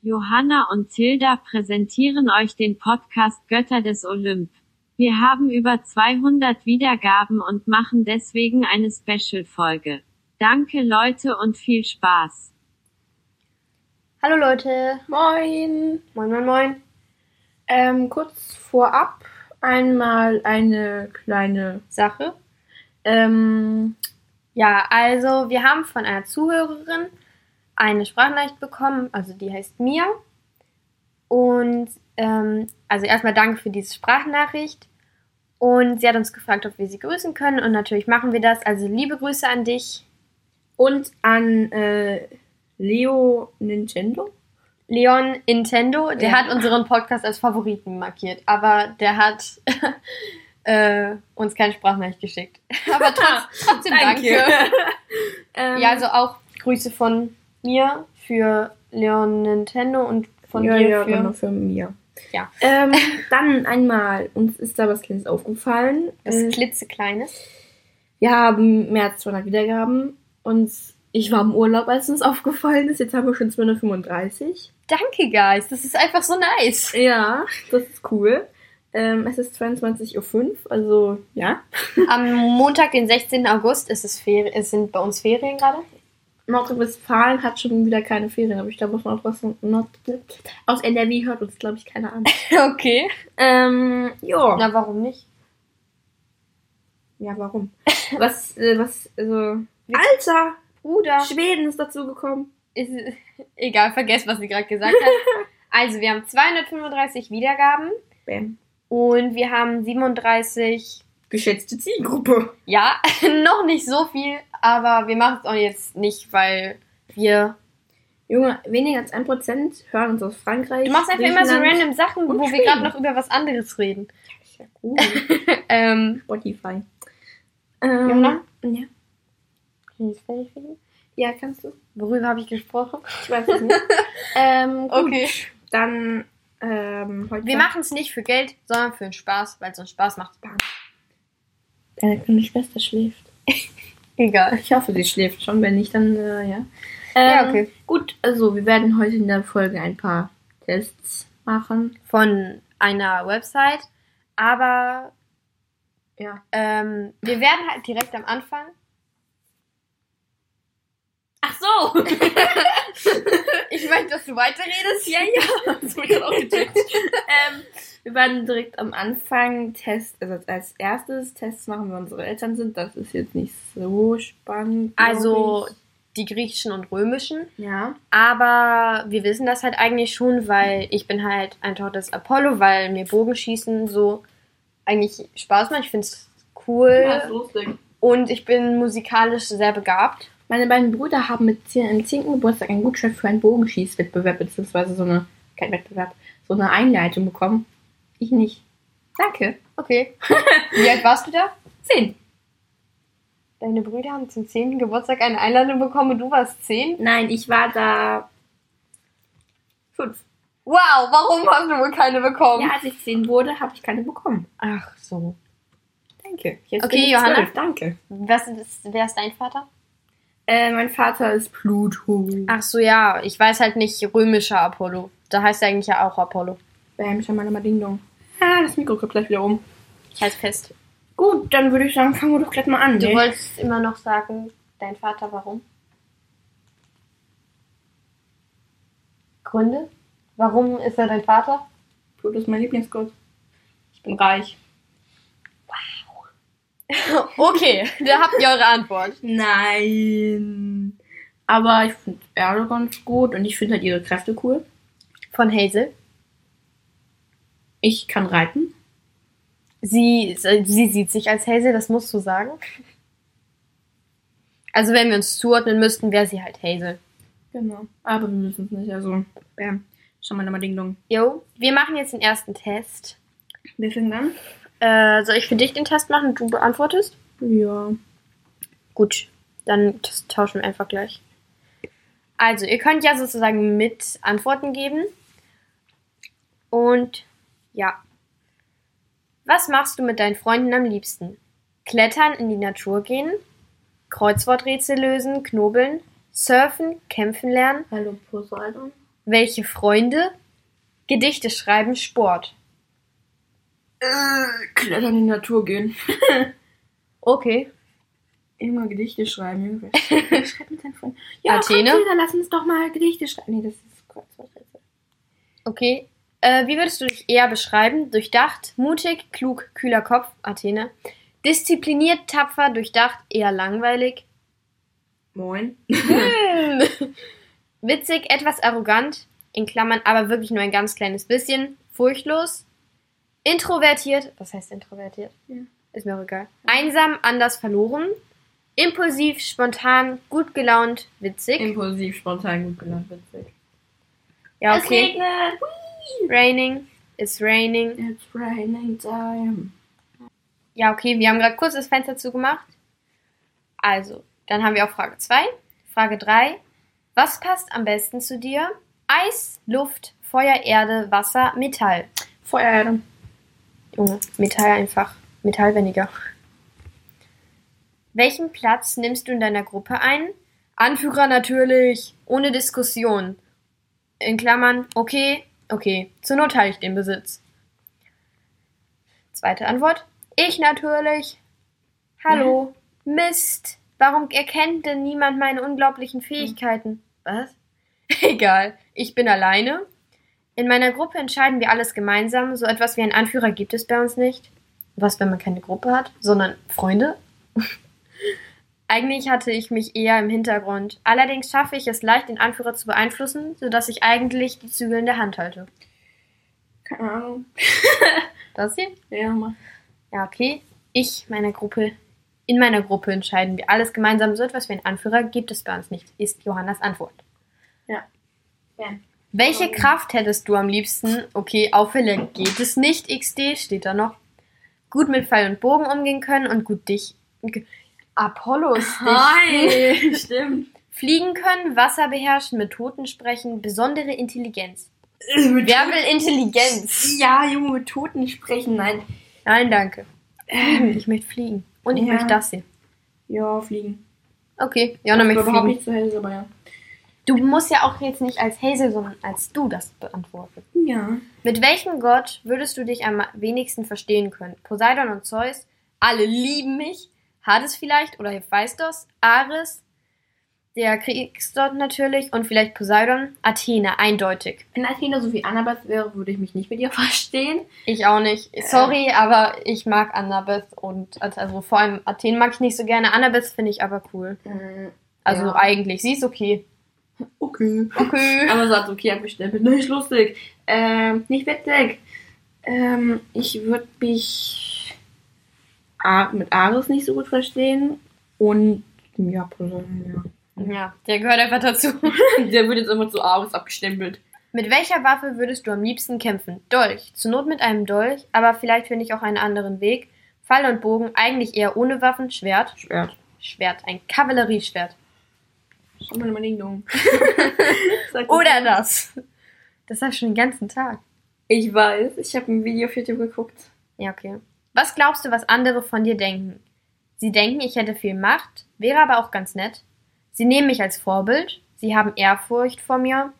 Johanna und Tilda präsentieren euch den Podcast Götter des Olymp. Wir haben über 200 Wiedergaben und machen deswegen eine Special-Folge. Danke Leute und viel Spaß. Hallo Leute. Moin. Moin, moin, moin. Ähm, kurz vorab einmal eine kleine Sache. Ähm, Ja, also wir haben von einer Zuhörerin eine Sprachnachricht bekommen, also die heißt Mia. Und ähm, also erstmal danke für diese Sprachnachricht. Und sie hat uns gefragt, ob wir sie grüßen können. Und natürlich machen wir das. Also liebe Grüße an dich, und an äh, Leo Nintendo. Leon Nintendo. Der Ja. hat unseren Podcast als Favoriten markiert. Aber der hat äh, uns keine Sprachnachricht geschickt. Aber trotz, trotzdem danke. ähm, Ja, also auch Grüße von mir für Leon Nintendo und von ja, dir ja, für. für mir. Ja. Ähm, dann einmal, uns ist da was Kleines aufgefallen. Das Äh, klitzekleines. wir haben mehr als 200 Wiedergaben und ich war im Urlaub, als uns aufgefallen ist. Jetzt haben wir schon 235. Danke, Guys. Das ist einfach so nice. Ja, das ist cool. Ähm, es ist 22.05 Uhr, also ja. Am Montag, den 16. August, ist es sind bei uns Ferien gerade. Nordrhein-Westfalen hat schon wieder keine Ferien, aber ich glaube, aus, Nordrhein- Nord aus NRW hört uns, glaube ich, keiner an. Okay. ähm, ja. Na, warum nicht? Ja, warum? Was, äh, was, also. Alter! Bruder. Schweden ist dazu gekommen. Ist, egal, vergesst, was sie gerade gesagt hat. Also, wir haben 235 Wiedergaben Bam. und wir haben 37 Geschätzte Zielgruppe. Ja, noch nicht so viel, aber wir machen es auch jetzt nicht, weil wir. Junge, weniger als 1% hören uns aus Frankreich. Du machst einfach immer so random Sachen, wo wir gerade noch über was anderes reden. Ist ja cool. Ähm, Spotify. Ähm, Jona? Ja. kann ich ja, kannst du? Worüber habe ich gesprochen? Ich weiß es nicht. ähm, gut. Okay. Dann, ähm, heute. Wir machen es nicht für Geld, sondern für den Spaß, weil es uns Spaß macht. Deine kleine Schwester schläft. Egal. Ich hoffe, sie schläft schon. Wenn nicht, dann, äh, ja. Ja, Ähm, okay. Gut, also wir werden heute in der Folge ein paar Tests machen. Von einer Website, aber Ja. ähm, wir werden halt direkt am Anfang. Ach so! Ich möchte, dass du weiterredest. ja, ja. Das wurde gerade auch gecheckt. ähm, wir werden direkt am Anfang Tests, also als erstes Tests machen, wenn unsere Eltern sind. Das ist jetzt nicht so spannend. Also ich. die griechischen und römischen. ja. Aber wir wissen das halt eigentlich schon, weil ich bin halt ein Tochter des Apollo, weil mir Bogenschießen so eigentlich Spaß macht. Ich finde es cool. lustig. Und ich bin musikalisch sehr begabt. Meine beiden Brüder haben mit 10, am 10. Geburtstag einen Gutschein für einen Bogenschießwettbewerb, beziehungsweise so eine, kein Wettbewerb, so eine Einleitung bekommen. Ich nicht. Danke. Okay. Wie alt warst du da? 10. Deine Brüder haben zum 10. Geburtstag eine Einladung bekommen und du warst 10? Nein, ich war da 5. Wow, warum hast du wohl keine bekommen? Ja, als ich 10 wurde, habe ich keine bekommen. Ach so. Danke. Jetzt Okay, Johanna. 12. Danke. Was ist, wer ist dein Vater? Äh, mein Vater ist Pluto. Ach so, ja. Ich weiß halt nicht römischer Apollo. Da heißt er eigentlich ja auch Apollo. Bam, schon mal mal Ding Dong. Ah, das Mikro kommt gleich wieder um. Ich halte fest. Gut, dann würde ich sagen, fangen wir doch gleich mal an. Du ne? wolltest immer noch sagen, dein Vater, warum? Gründe? Warum ist er dein Vater? Pluto ist mein Lieblingsgott. Ich bin reich. Okay, da habt ihr eure Antwort. Nein. Aber ich finde Erde ganz gut und ich finde halt ihre Kräfte cool. Von Hazel. Ich kann reiten. Sie, sie sieht sich als Hazel, das musst du sagen. Also wenn wir uns zuordnen müssten, wäre sie halt Hazel. Genau. Aber wir wissen es nicht. Also, bam. Schau mal nochmal Ding Dong. Jo, wir machen jetzt den ersten Test. Wer fängt an? Äh, soll ich für dich den Test machen und du beantwortest? Ja. Gut, dann tauschen wir einfach gleich. Also, ihr könnt ja sozusagen mit Antworten geben. Und ja. Was machst du mit deinen Freunden am liebsten? Klettern, in die Natur gehen, Kreuzworträtsel lösen, knobeln, surfen, kämpfen lernen, Hallo Poseidon. Welche Freunde? Gedichte schreiben, Sport. Äh, klettern in die Natur gehen. Okay. Immer Gedichte schreiben. Junge. Schreib mit deinen Freunden. Ja, Athene? Komm, Frieda, lass uns doch mal Gedichte schreiben. Nee, das ist Kreuzworträtsel. Okay. Äh, wie würdest du dich eher beschreiben? Durchdacht, mutig, klug, kühler Kopf, Athene. Diszipliniert, tapfer, durchdacht, eher langweilig. Moin. Hm. Witzig, etwas arrogant, in Klammern, aber wirklich nur ein ganz kleines bisschen. Furchtlos. Introvertiert, was heißt introvertiert? Ja. Ist mir auch egal. Einsam, anders verloren. Impulsiv, spontan, gut gelaunt, witzig. Impulsiv, spontan, gut gelaunt, witzig. Ja, okay. regnet. Raining. It's raining. It's raining time. Ja, okay, wir haben gerade kurz das Fenster zugemacht. Also, dann haben wir auch Frage 2. Frage 3. Was passt am besten zu dir? Eis, Luft, Feuer, Erde, Wasser, Metall. Feuererde. Junge, Metall einfach. Metall weniger. Welchen Platz nimmst du in deiner Gruppe ein? Anführer natürlich. Ohne Diskussion. In Klammern, okay, okay. Zur Not halte ich den Besitz. Zweite Antwort. Ich natürlich. Hallo. Mist. Warum erkennt denn niemand meine unglaublichen Fähigkeiten? Was? Egal. Ich bin alleine. In meiner Gruppe entscheiden wir alles gemeinsam. So etwas wie einen Anführer gibt es bei uns nicht. Was, wenn man keine Gruppe hat, sondern Freunde? Eigentlich hatte ich mich eher im Hintergrund. Allerdings schaffe ich es leicht, den Anführer zu beeinflussen, sodass ich eigentlich die Zügel in der Hand halte. Keine Ahnung. Das hier? Ja, mach. Ja, okay. Ich, meine Gruppe. In meiner Gruppe entscheiden wir alles gemeinsam. So etwas wie einen Anführer gibt es bei uns nicht, ist Johannas Antwort. Ja. Ja. Welche Kraft hättest du am liebsten? Okay, Auffälle geht es nicht. XD steht da noch. Gut mit Pfeil und Bogen umgehen können und gut dich. Apollos. Hi, stimmt. Fliegen können, Wasser beherrschen, mit Toten sprechen, besondere Intelligenz. Mit Wer will Intelligenz? Ja, Junge, mit Toten sprechen. Nein. Nein, danke. Fliegen, ich möchte fliegen. Und ich Ja. möchte das hier. Ja, fliegen. Okay, ja, dann möchte ich überhaupt fliegen. nicht zu hell, aber ja. Du musst ja auch jetzt nicht als Hazel, sondern als du das beantworten. Ja. Mit welchem Gott würdest du dich am wenigsten verstehen können? Poseidon und Zeus? Alle lieben mich. Hades vielleicht oder Hephaistos? Ares? Der Kriegsgott natürlich und vielleicht Poseidon? Athene, eindeutig. Wenn Athena so wie Annabeth wäre, würde ich mich nicht mit ihr verstehen. Ich auch nicht. Sorry, aber ich mag Annabeth und also vor allem Athen mag ich nicht so gerne. Annabeth finde ich aber cool. Also Ja. eigentlich, sie ist okay. Okay. Okay. Aber sagt, okay, abgestempelt. Nicht lustig. Ähm, nicht witzig. Ähm, ich würde mich mit Ares nicht so gut verstehen. Und ja, Poseidon, Ja, der gehört einfach dazu. ja. Der wird jetzt immer zu Ares abgestempelt. Mit welcher Waffe würdest du am liebsten kämpfen? Dolch. Zur Not mit einem Dolch, aber vielleicht finde ich auch einen anderen Weg. Pfeil und Bogen, eigentlich eher ohne Waffen. Schwert. Schwert. Schwert, ein Kavallerieschwert. Schau mal meine Ding Oder das. Das habe ich schon den ganzen Tag. Ich weiß, ich habe ein Video auf YouTube geguckt. Ja, okay. Was glaubst du, was andere von dir denken? Sie denken, ich hätte viel Macht, wäre aber auch ganz nett. Sie nehmen mich als Vorbild. Sie haben Ehrfurcht vor mir.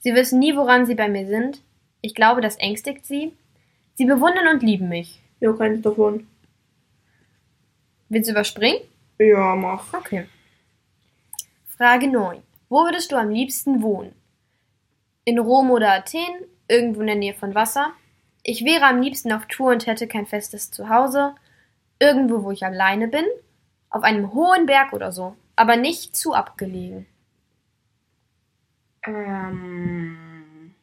Sie wissen nie, woran sie bei mir sind. Ich glaube, das ängstigt sie. Sie bewundern und lieben mich. Ja, keins davon. Willst du überspringen? Ja, mach. Okay. Frage 9. Wo würdest du am liebsten wohnen? In Rom oder Athen? Irgendwo in der Nähe von Wasser? Ich wäre am liebsten auf Tour und hätte kein festes Zuhause. Irgendwo, wo ich alleine bin? Auf einem hohen Berg oder so. Aber nicht zu abgelegen. Ähm,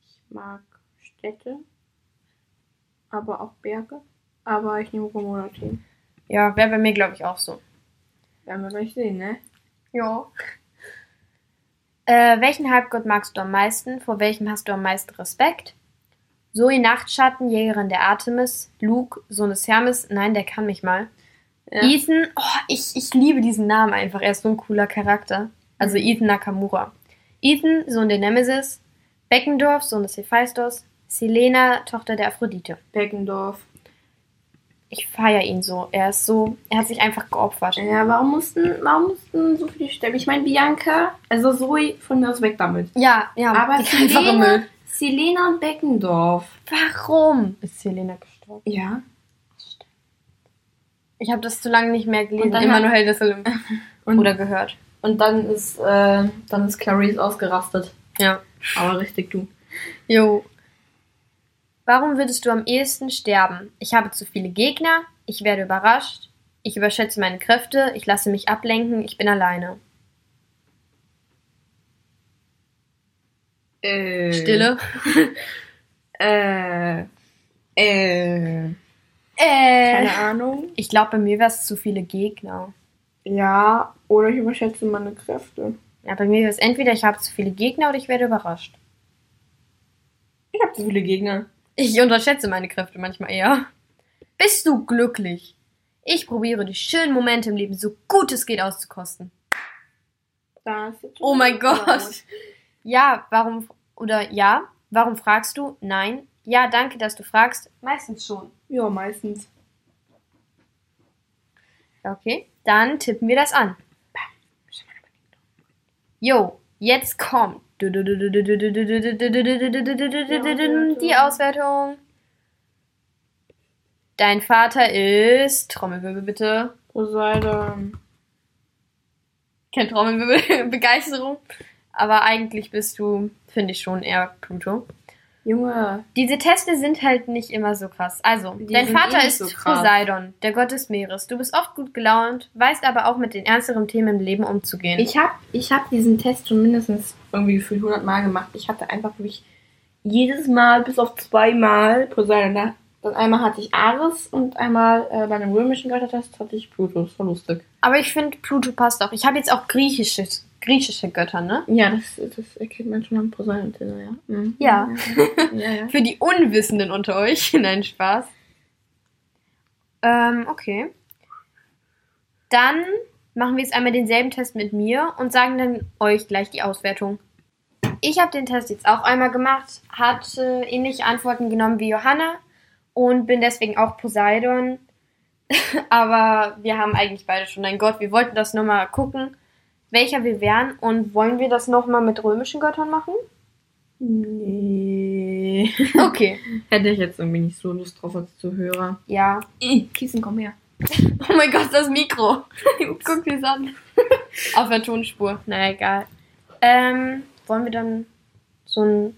ich mag Städte, aber auch Berge. Aber ich nehme Rom oder Athen. Ja, wäre bei mir, glaube ich, auch so. Werden wir gleich sehen, ne? Ja. Äh, welchen Halbgott magst du am meisten? Vor welchem hast du am meisten Respekt? Zoe Nachtschatten, Jägerin der Artemis. Luke, Sohn des Hermes. Nein, der kann mich mal. Ja. Ethan, oh, ich, ich liebe diesen Namen einfach. Er ist so ein cooler Charakter. Also Mhm. Ethan Nakamura. Ethan, Sohn der Nemesis. Beckendorf, Sohn des Hephaistos. Selena, Tochter der Aphrodite. Beckendorf. ich feiere ihn so. Er ist so, er hat sich einfach geopfert. Ja, warum mussten, warum mussten so viele sterben? Ich meine, Bianca, also Zoe, von mir aus weg damit. Ja, ja, Aber die. Selena, Selena Beckendorf. Warum ist Selena gestorben? Ja. Ich habe das zu lange nicht mehr gelesen. Und dann Emanuel des Olymp. Und, Oder gehört. und dann ist, äh, dann ist Clarice ausgerastet. Ja. Aber richtig du. Jo. Warum würdest du am ehesten sterben? Ich habe zu viele Gegner, ich werde überrascht, ich überschätze meine Kräfte, ich lasse mich ablenken, ich bin alleine. Äh, Stille. Äh. Äh. Äh. Keine Ahnung. Ich glaube, bei mir wäre es zu viele Gegner. Ja, oder ich überschätze meine Kräfte. Ja, bei mir wäre es entweder ich habe zu viele Gegner oder ich werde überrascht. Ich habe zu viele Gegner. Ich unterschätze meine Kräfte manchmal eher. Bist du glücklich? Ich probiere die schönen Momente im Leben so gut es geht auszukosten. Das ist Oh mein Gott. Ja, warum oder ja, warum fragst du? Nein. Ja, danke, dass du fragst. Meistens schon. Ja, meistens. Okay, dann tippen wir das an. Jo, jetzt kommt die Auswertung. Dein Vater ist Trommelwirbel bitte. Poseidon. Kein Trommelwirbel, Begeisterung. Aber eigentlich bist du, finde ich schon eher Pluto. Junge. Diese Teste sind halt nicht immer so krass. Also, Die dein Vater eh ist so. Poseidon, der Gott des Meeres. Du bist oft gut gelaunt, weißt aber auch mit den ernsteren Themen im Leben umzugehen. Ich habe ich hab diesen Test schon mindestens irgendwie gefühlt 100 Mal gemacht. Ich hatte einfach wirklich jedes Mal bis auf zweimal Poseidon. Da- Dann einmal hatte ich Ares und einmal äh, bei einem römischen Göttertest hatte ich Pluto. Das war lustig. aber ich finde, Pluto passt auch. Ich habe jetzt auch griechische, griechische Götter, ne? Ja, das, das erkennt man schon am Poseidon, ja. Mhm. Ja. ja, ja. Für die Unwissenden unter euch. Nein, Spaß. Ähm, okay. Dann machen wir jetzt einmal denselben Test mit mir und sagen dann euch gleich die Auswertung. Ich habe den Test jetzt auch einmal gemacht, hatte ähnliche Antworten genommen wie Johanna und bin deswegen auch Poseidon. Aber wir haben eigentlich beide schon ein Gott. Wir wollten das nur mal gucken, welcher wir wären und wollen wir das nochmal mit römischen Göttern machen? Nee. Okay. Hätte ich jetzt irgendwie nicht so Lust drauf als Zuhörer. Ja. Kissen, komm her. Oh mein Gott, das Mikro. Guck dir an. Auf der Tonspur. Na egal. Ähm, wollen wir dann so einen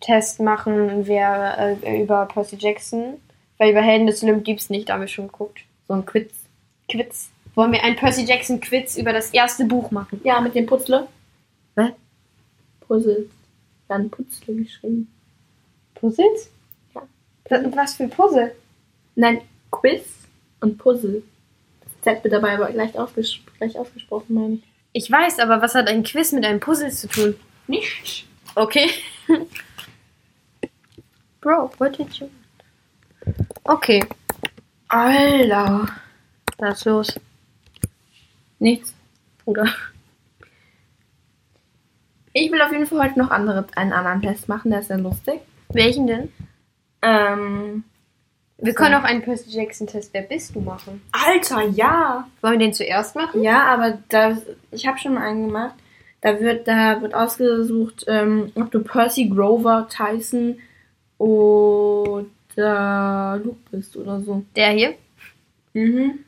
Test machen, wer äh, über Percy Jackson? Weil über Helden des Olymp gibt's nicht, da haben wir schon geguckt. So ein Quiz. Quiz. Wollen wir einen Percy Jackson Quiz über das erste Buch machen? Ja, mit dem Putzle. Was? Puzzle. Dann Putzle geschrieben. Puzzles? Ja. Was für Puzzle? Nein, Quiz und Puzzle. Das Z wird dabei aber gleich, ausges gleich ausgesprochen, meine ich. Ich weiß, aber was hat ein Quiz mit einem Puzzle zu tun? Nicht. Okay. Bro, what did you... Okay, Alter. was ist los? Nichts. Bruder. Ich will auf jeden Fall heute noch andere, einen anderen Test machen, der ist sehr lustig. Welchen denn? Ähm. Wir können auch einen Percy Jackson Test Wer bist du machen. Alter, ja. Wollen wir den zuerst machen? Ja, aber das, ich habe schon mal einen gemacht. Da wird, da wird ausgesucht, ähm, ob du Percy Grover, Tyson oder Luke bist oder so. Der hier? Mhm.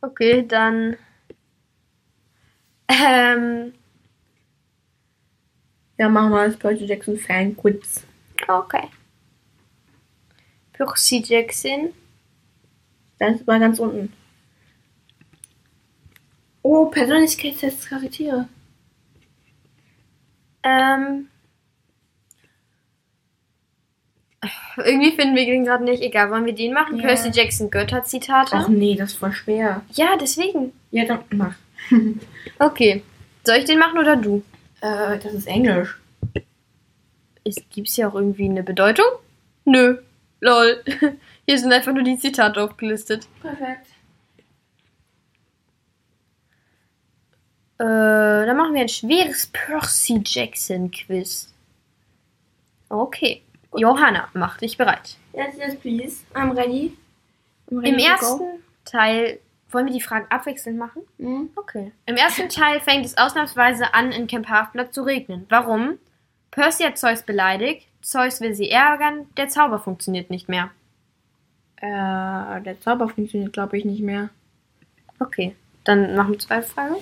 Okay, dann. Ähm. Ja, machen wir als Percy Jackson Fan Quiz. Okay. Percy Jackson. Das ist mal ganz unten. Oh, Persönlichkeitstests Charaktere. Ähm. Irgendwie finden wir den gerade nicht. Egal, wollen wir den machen? Ja. Percy Jackson Götter-Zitate? Ach nee, das ist voll schwer. Ja, deswegen. Ja, dann mach. Okay. Soll ich den machen oder du? Äh, das ist Englisch. Gibt es hier auch irgendwie eine Bedeutung? Nö. Lol. Hier sind einfach nur die Zitate aufgelistet. Perfekt. Äh, dann machen wir ein schweres Percy Jackson Quiz. Okay. Johanna, mach dich bereit. Yes, yes, please. I'm ready. Im Ready go? ersten Teil, wollen wir die Fragen abwechselnd machen? Mhm. Okay. Im ersten Teil fängt es ausnahmsweise an, in Camp Half-Blood zu regnen. Warum? Percy hat Zeus beleidigt, Zeus will sie ärgern, der Zauber funktioniert nicht mehr. Äh, der Zauber funktioniert, glaube ich, nicht mehr. Okay, dann machen wir zwei Fragen.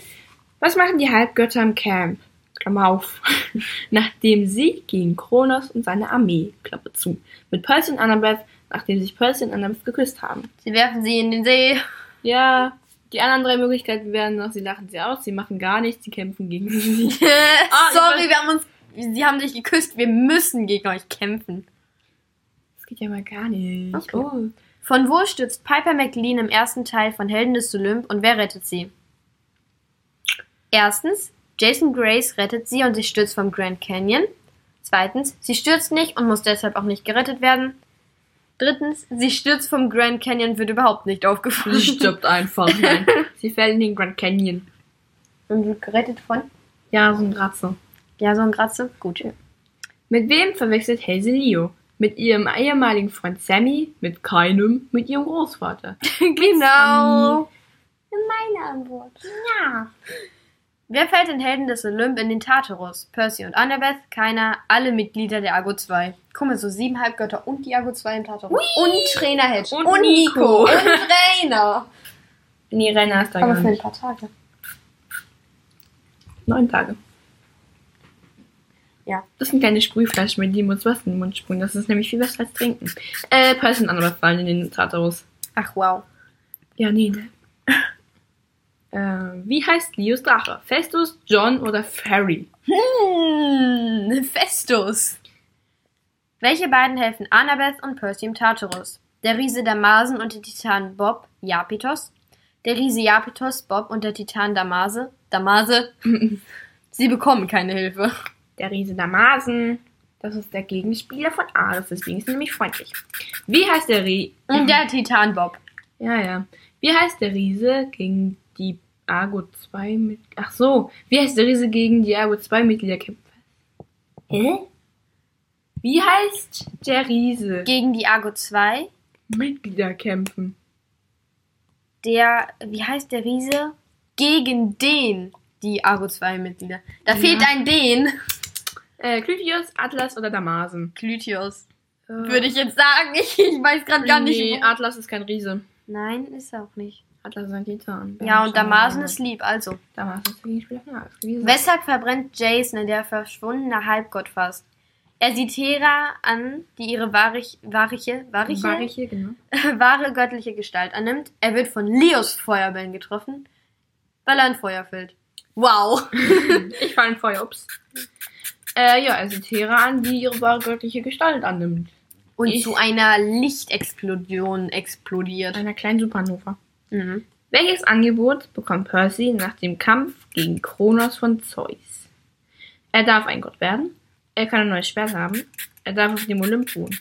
Was machen die Halbgötter im Camp? Klammer auf. nachdem sie gegen Kronos und seine Armee, Klappe zu, mit Percy und Annabeth, nachdem sich Percy und Annabeth geküsst haben. Sie werfen sie in den See. Ja, die anderen drei Möglichkeiten wären noch, sie lachen sie aus, sie machen gar nichts, sie kämpfen gegen sie. Sorry, wir haben uns. Sie haben sich geküsst, wir müssen gegen euch kämpfen. Das geht ja mal gar nicht. Okay. Oh. Von wo stürzt Piper McLean im ersten Teil von Helden des Olymp und wer rettet sie? Erstens, Jason Grace rettet sie und sie stürzt vom Grand Canyon. Zweitens, sie stürzt nicht und muss deshalb auch nicht gerettet werden. Drittens, sie stürzt vom Grand Canyon wird überhaupt nicht aufgefangen. Sie stirbt einfach. Nein. sie fällt in den Grand Canyon. Und wird gerettet von? Ja, so ein Ratze. Ja, so ein Gratze. Gut. Mit wem verwechselt Hazel Leo? Mit ihrem ehemaligen Freund Sammy? Mit keinem? Mit ihrem Großvater? Genau. Meine Antwort. Ja. Wer fällt in Helden des Olymp in den Tartarus? Percy und Annabeth? Keiner. Alle Mitglieder der Argo 2. Guck mal, so sieben Halbgötter und die Argo 2 im Tartarus. Und Trainer Hedge. Und Nico. Und Rainer. Nee, Renner ist da Aber gar für ein nicht. paar Tage. Neun Tage. Ja. Das sind kleine Sprühflaschen, mit denen uns was in den Mund sprühen. Das ist nämlich viel besser als trinken. Äh, Percy und Annabeth fallen in den Tartarus. Ach, wow. Ja, nee, ne? Äh, wie heißt Leos Drache? Festus, John oder Ferry? Hm, Festus. Welche beiden helfen Annabeth und Percy im Tartarus? Der Riese Damasen und der Titan Bob, Japitos. Der Riese Japitos, Bob und der Titan Damase, Damase. Sie bekommen keine Hilfe. Der Riese Damasen. Das ist der Gegenspieler von Ares, deswegen ist er nämlich freundlich. Wie heißt der Rie... Und der Titan Bob. Ja, ja. Wie heißt der Riese gegen die Argo 2 mit... Ach so. Wie heißt der Riese gegen die Argo 2 Mitgliederkämpfer? Hä? Wie heißt der Riese? Gegen die Argo 2. Mitgliederkämpfen. Der, wie heißt der Riese? Gegen den, die Argo 2 Mitglieder. Da Ja. fehlt ein den. Äh, Clytios, Atlas oder Damasen? Klytios. Äh, Würde ich jetzt sagen. Ich, ich weiß gerade gar nicht. Nee, Atlas ist kein Riese. Nein, ist er auch nicht. Atlas ist ein Titan. Ja, und Damasen ist lieb, also. Damasen ist der Gegenspieler von Ares gewesen. Weshalb verbrennt Jason der verschwundene Halbgott fast? Er sieht Hera an, die ihre wahrich, wahrliche, wahrliche, War ich hier, genau. wahre göttliche Gestalt annimmt. Er wird von Leos Feuerbällen getroffen, weil er ein Feuer fällt. Wow. Ich fall in Feuer, ups. Äh, ja, er sieht Hera an, die ihre wahre göttliche Gestalt annimmt. Und Ich- zu einer Lichtexplosion explodiert. Einer kleinen Supernova. Mhm. Welches Angebot bekommt Percy nach dem Kampf gegen Kronos von Zeus? Er darf ein Gott werden. Er kann ein neues Schwert haben. Er darf auf dem Olymp wohnen.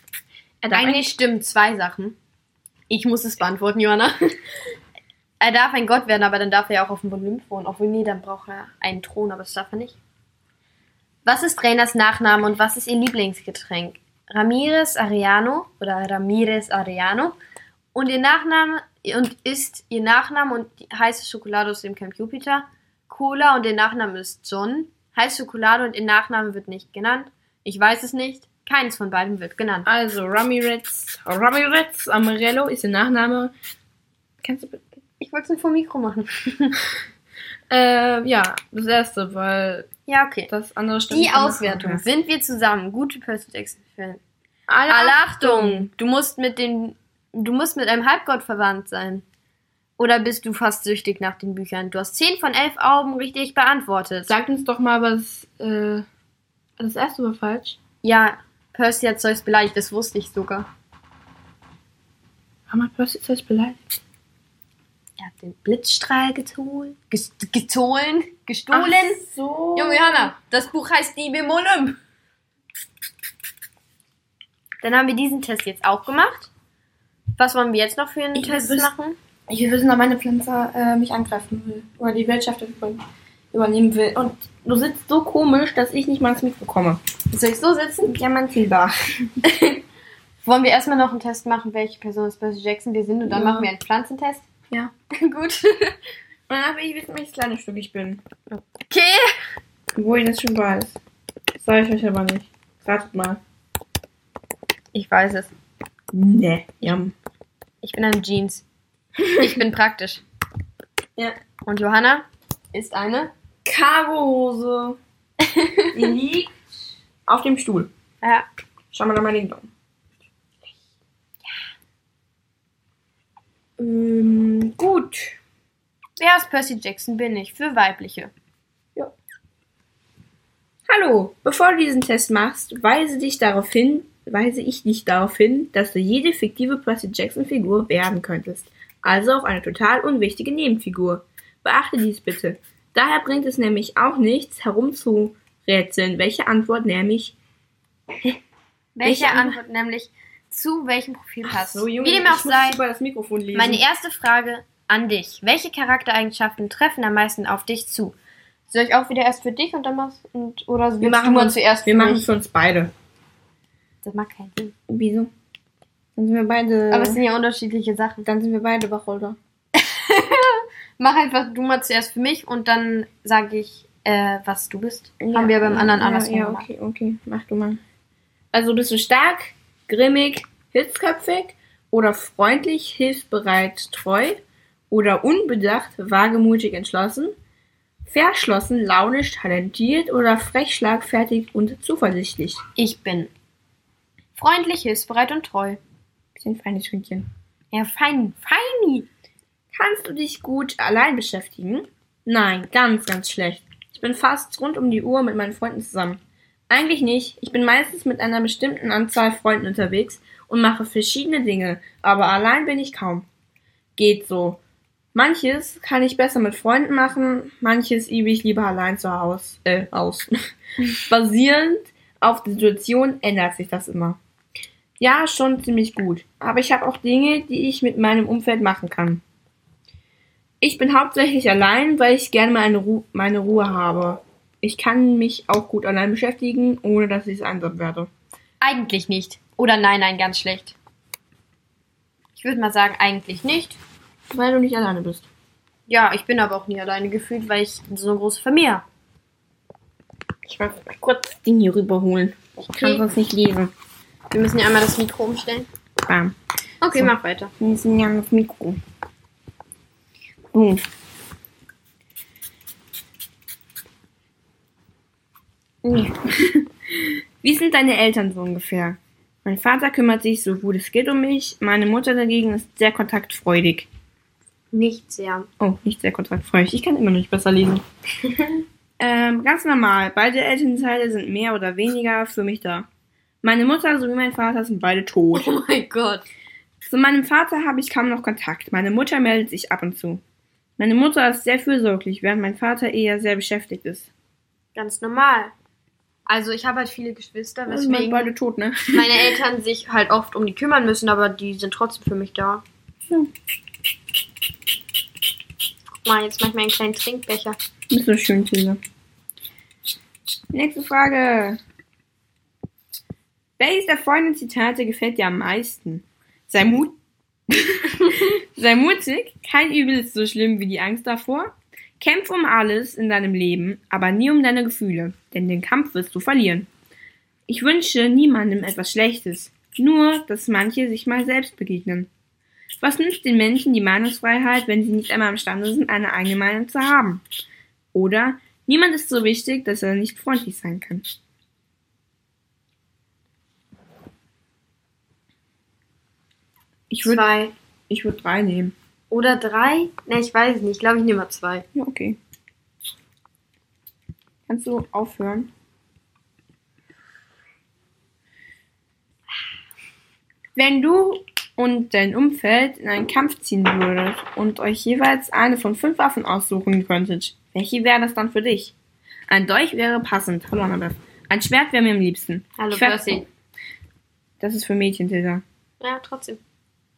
Er darf Eigentlich stimmen zwei Sachen. Ich muss es beantworten, Johanna. er darf ein Gott werden, aber dann darf er ja auch auf dem Olymp wohnen. Obwohl, nee, dann braucht er einen Thron, aber das darf er nicht. Was ist Rainers Nachname und was ist ihr Lieblingsgetränk? Ramirez Ariano oder Ramirez Ariano. Und ihr Nachname und ist ihr Nachname und die heiße Schokolade aus dem Camp Jupiter. Cola und ihr Nachname ist John. Heiße Schokolade und ihr Nachname wird nicht genannt. Ich weiß es nicht. Keins von beiden wird genannt. Also, Ramirez, Ramirez Amarello ist der Nachname. Kannst du bitte? Ich wollte es vor Mikro machen. Äh, ja, das erste, weil Ja, okay. das andere stimmt. Die nicht. Auswertung. Sind wir zusammen? Gute Jackson-Fan. Alle, Alle Achtung! Du musst mit den. Du musst mit einem Halbgott verwandt sein. Oder bist du fast süchtig nach den Büchern? Du hast 10 von 11 Augen richtig beantwortet. Sagt uns doch mal, was. Äh, das erste war falsch. Ja, Percy hat Zeus beleidigt, das wusste ich sogar. Haben wir Percy zuerst beleidigt? Er hat den Blitzstrahl gestohlen. Ges gestohlen? Gestohlen? Ach so. Junge Johanna, das Buch heißt Diebe im Olymp. Dann haben wir diesen Test jetzt auch gemacht. Was wollen wir jetzt noch für einen Ich Test wissen- machen? Ich will wissen, ob meine Pflanze äh, mich angreifen will. Oder die Wirtschaft über- übernehmen will. Und du sitzt so komisch, dass ich nicht mal ins Mikro komme. Soll ich so sitzen? Ja, mein Fieber. Wollen wir erstmal noch einen Test machen, welche Person ist Percy Jackson wir sind und dann Ja. machen wir einen Pflanzentest? Ja. Gut. Und dann will ich wissen, welches kleine Stück ich bin. Okay. Wo ich das schon weiß. Sag ich euch aber nicht. Ratet mal. Ich weiß es. Nee. Ja. Ich bin eine Jeans. Ich bin praktisch. Ja. Und Johanna ist eine? Cargohose. Die liegt auf dem Stuhl. Ja. Schau mal da mal den Daumen. Ähm, gut. Wer ist Percy Jackson bin ich? Für weibliche. Hallo, bevor du diesen Test machst, weise dich darauf hin, weise ich dich darauf hin, dass du jede fiktive Percy Jackson Figur werden könntest. Also auf eine total unwichtige Nebenfigur. Beachte dies bitte. Daher bringt es nämlich auch nichts, herumzurätseln, welche Antwort nämlich Welche, Welche Antwort nämlich zu welchem Profil passt? So, Junge, Wie dem ich auch sei, über das Mikrofon lesen. meine erste Frage an dich. Welche Charaktereigenschaften treffen am meisten auf dich zu? Soll ich auch wieder erst für dich und dann machst und oder wir machen uns, zuerst wir machen es für uns beide. Das macht keinen Sinn. Wieso? Dann sind wir beide. Aber es sind ja unterschiedliche Sachen. dann sind wir beide Wacholder. Mach einfach du mal zuerst für mich und dann sage ich, äh, was du bist. Haben wir beim anderen ja, andersrum Ja, gemacht. okay, okay. Mach du mal. Also bist du stark, grimmig, hitzköpfig oder freundlich, hilfsbereit, treu oder unbedacht, wagemutig, entschlossen, verschlossen, launisch, talentiert oder frech, schlagfertig und zuversichtlich. Ich bin freundlich, hilfsbereit und treu. Bisschen feines Hündchen. Ja, fein, feini. Kannst du dich gut allein beschäftigen? Nein, ganz, ganz schlecht. Ich bin fast rund um die Uhr mit meinen Freunden zusammen. Eigentlich nicht. Ich bin meistens mit einer bestimmten Anzahl Freunden unterwegs und mache verschiedene Dinge, aber allein bin ich kaum. Geht so. Manches kann ich besser mit Freunden machen, manches übe ich lieber allein zu Hause, äh, aus. Basierend auf die Situation ändert sich das immer. Ja, schon ziemlich gut. Aber ich habe auch Dinge, die ich mit meinem Umfeld machen kann. Ich bin hauptsächlich allein, weil ich gerne meine, Ru meine Ruhe habe. Ich kann mich auch gut allein beschäftigen, ohne dass ich einsam werde. Eigentlich nicht. Oder nein, nein, ganz schlecht. Ich würde mal sagen, eigentlich nicht. Weil du nicht alleine bist. Ja, ich bin aber auch nie alleine gefühlt, weil ich so eine große Familie habe. Ich will mal kurz das Ding hier rüberholen. Ich kann Okay. sonst nicht lesen. Wir müssen ja einmal das Mikro umstellen. Bam. Okay, So. mach weiter. Wir sind ja das Mikro. Ja. Wie sind deine Eltern so ungefähr? Mein Vater kümmert sich so gut es geht um mich. Meine Mutter dagegen ist sehr kontaktfreudig. Nicht sehr. Oh, nicht sehr kontaktfreudig. Ich kann immer noch nicht besser lesen. ähm, ganz normal. Beide Elternteile sind mehr oder weniger für mich da. Meine Mutter sowie mein Vater sind beide tot. Oh mein Gott. Zu meinem Vater habe ich kaum noch Kontakt. Meine Mutter meldet sich ab und zu. Meine Mutter ist sehr fürsorglich, während mein Vater eher sehr beschäftigt ist. Ganz normal. Also ich habe halt viele Geschwister, Also sind weswegen beide tot, ne? meine Eltern sich halt oft um die kümmern müssen, aber die sind trotzdem für mich da. Hm. Guck mal, jetzt mach ich mir einen kleinen Trinkbecher. Nicht so schön, Tilde. Nächste Frage. Welches der folgenden Zitate gefällt dir am meisten? Sei Mut. Sei mutig, kein Übel ist so schlimm wie die Angst davor. Kämpf um alles in deinem Leben, aber nie um deine Gefühle, denn den Kampf wirst du verlieren. Ich wünsche niemandem etwas Schlechtes, nur, dass manche sich mal selbst begegnen. Was nützt den Menschen die Meinungsfreiheit, wenn sie nicht einmal imstande sind, eine eigene Meinung zu haben? Oder niemand ist so wichtig, dass er nicht freundlich sein kann. Ich würde Zwei. ich würd drei nehmen. Oder drei? Ne, ich weiß es nicht. Ich glaube, ich nehme mal zwei. Ja, okay. Kannst du aufhören? Wenn du und dein Umfeld in einen Kampf ziehen würdet und euch jeweils eine von fünf Waffen aussuchen könntet, welche wäre das dann für dich? Ein Dolch wäre passend. Hallo Annabeth. Ein Schwert wäre mir am liebsten. Hallo, Percy. Das ist für Mädchen, Tilda. Ja, trotzdem.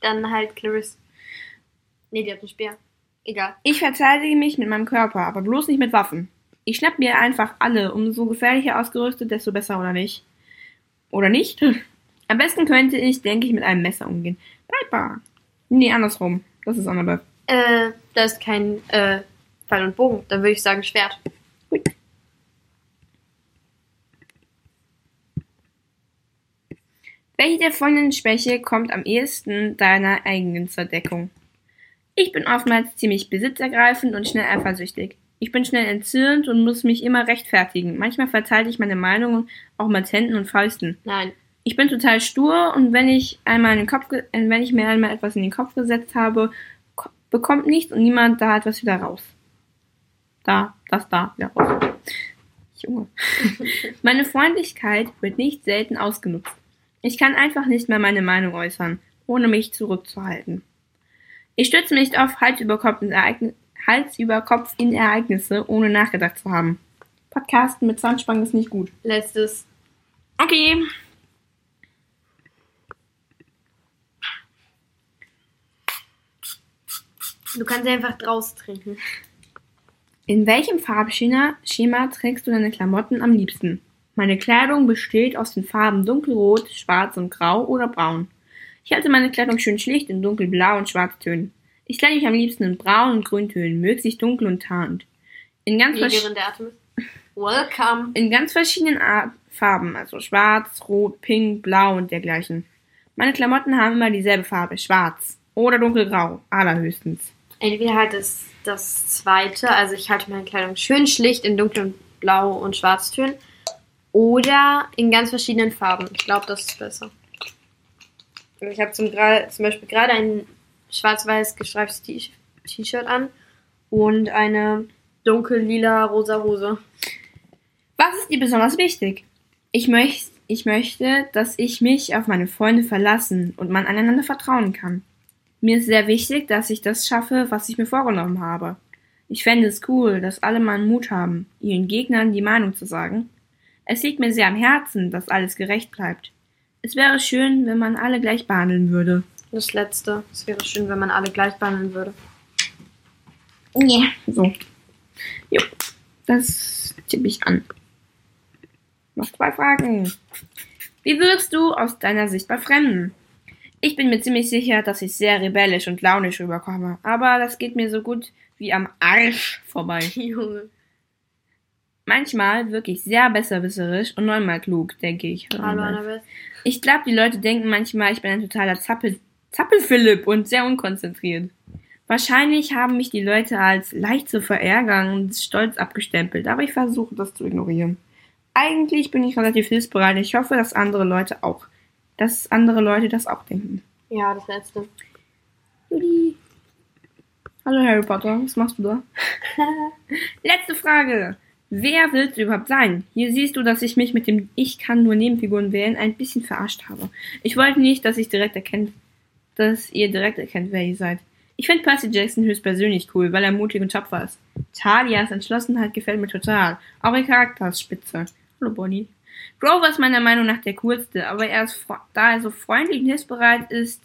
Dann halt Clarisse. Nee, die hat einen Speer. Egal. Ich verteidige mich mit meinem Körper, aber bloß nicht mit Waffen. Ich schnapp mir einfach alle, umso gefährlicher ausgerüstet, desto besser, oder nicht? Oder nicht? Am besten könnte ich, denke ich, mit einem Messer umgehen. Piper. Nee, andersrum. Das ist Annabelle. Äh, da ist kein äh, Pfeil und Bogen. Dann würde ich sagen Schwert. Welche der folgenden Schwäche kommt am ehesten deiner eigenen zur Deckung? Ich bin oftmals ziemlich besitzergreifend und schnell eifersüchtig. Ich bin schnell entzürnt und muss mich immer rechtfertigen. Manchmal verteile ich meine Meinung auch mit Händen und Fäusten. Nein. Ich bin total stur und wenn ich einmal in den Kopf, äh, wenn ich mir einmal etwas in den Kopf gesetzt habe, ko- bekommt nichts und niemand da etwas wieder raus. Da, das da, wieder raus. Junge. Meine Freundlichkeit wird nicht selten ausgenutzt. Ich kann einfach nicht mehr meine Meinung äußern, ohne mich zurückzuhalten. Ich stürze mich auf Hals über Kopf in, Ereign Hals über Kopf in Ereignisse, ohne nachgedacht zu haben. Podcasten mit Zahnspangen ist nicht gut. Letztes. Okay. Du kannst einfach draus trinken. In welchem Farbschema Schema trägst du deine Klamotten am liebsten? Meine Kleidung besteht aus den Farben dunkelrot, schwarz und grau oder braun. Ich halte meine Kleidung schön schlicht in dunkelblau und schwarztönen. Ich kleide mich am liebsten in braun und grüntönen, möglichst dunkel und tarnt. In ganz. Welcome. in ganz verschiedenen Art Farben, also schwarz, rot, pink, blau und dergleichen. Meine Klamotten haben immer dieselbe Farbe, schwarz oder dunkelgrau, allerhöchstens. Entweder halt das, das zweite, also ich halte meine Kleidung schön schlicht in dunkel und blau und schwarztönen. Oder in ganz verschiedenen Farben. Ich glaube, das ist besser. Also ich habe zum, zum Beispiel gerade ein schwarz-weiß gestreiftes T-Shirt an und eine dunkel-lila rosa Hose. Was ist dir besonders wichtig? Ich, möcht, ich möchte, dass ich mich auf meine Freunde verlassen und man aneinander vertrauen kann. Mir ist sehr wichtig, dass ich das schaffe, was ich mir vorgenommen habe. Ich fände es cool, dass alle mal Mut haben, ihren Gegnern die Meinung zu sagen. Es liegt mir sehr am Herzen, dass alles gerecht bleibt. Es wäre schön, wenn man alle gleich behandeln würde. Das letzte. Es wäre schön, wenn man alle gleich behandeln würde. Ja. So. Jo. Das tippe ich an. Noch zwei Fragen. Wie wirkst du aus deiner Sicht bei Fremden? Ich bin mir ziemlich sicher, dass ich sehr rebellisch und launisch rüberkomme, aber das geht mir so gut wie am Arsch vorbei. Junge. Manchmal wirke ich sehr besserwisserisch und neunmal klug, denke ich. Hallo Annabelle. Ich glaube, die Leute denken manchmal, ich bin ein totaler Zappel, Zappelphilipp und sehr unkonzentriert. Wahrscheinlich haben mich die Leute als leicht zu verärgern und stolz abgestempelt, aber ich versuche das zu ignorieren. Eigentlich bin ich relativ hilfsbereit. Ich hoffe, dass andere Leute auch, dass andere Leute das auch denken. Ja, das letzte. Judy. Hallo Harry Potter, was machst du da? Letzte Frage. Wer willst du überhaupt sein? Hier siehst du, dass ich mich mit dem Ich kann nur Nebenfiguren wählen ein bisschen verarscht habe. Ich wollte nicht, dass ich direkt erkennt, dass ihr direkt erkennt, wer ihr seid. Ich finde Percy Jackson höchstpersönlich cool, weil er mutig und tapfer ist. Talias Entschlossenheit gefällt mir total. Auch ihr Charakter ist spitze. Hallo Bonnie. Grover ist meiner Meinung nach der coolste, aber er ist, da er so freundlich und hilfsbereit ist,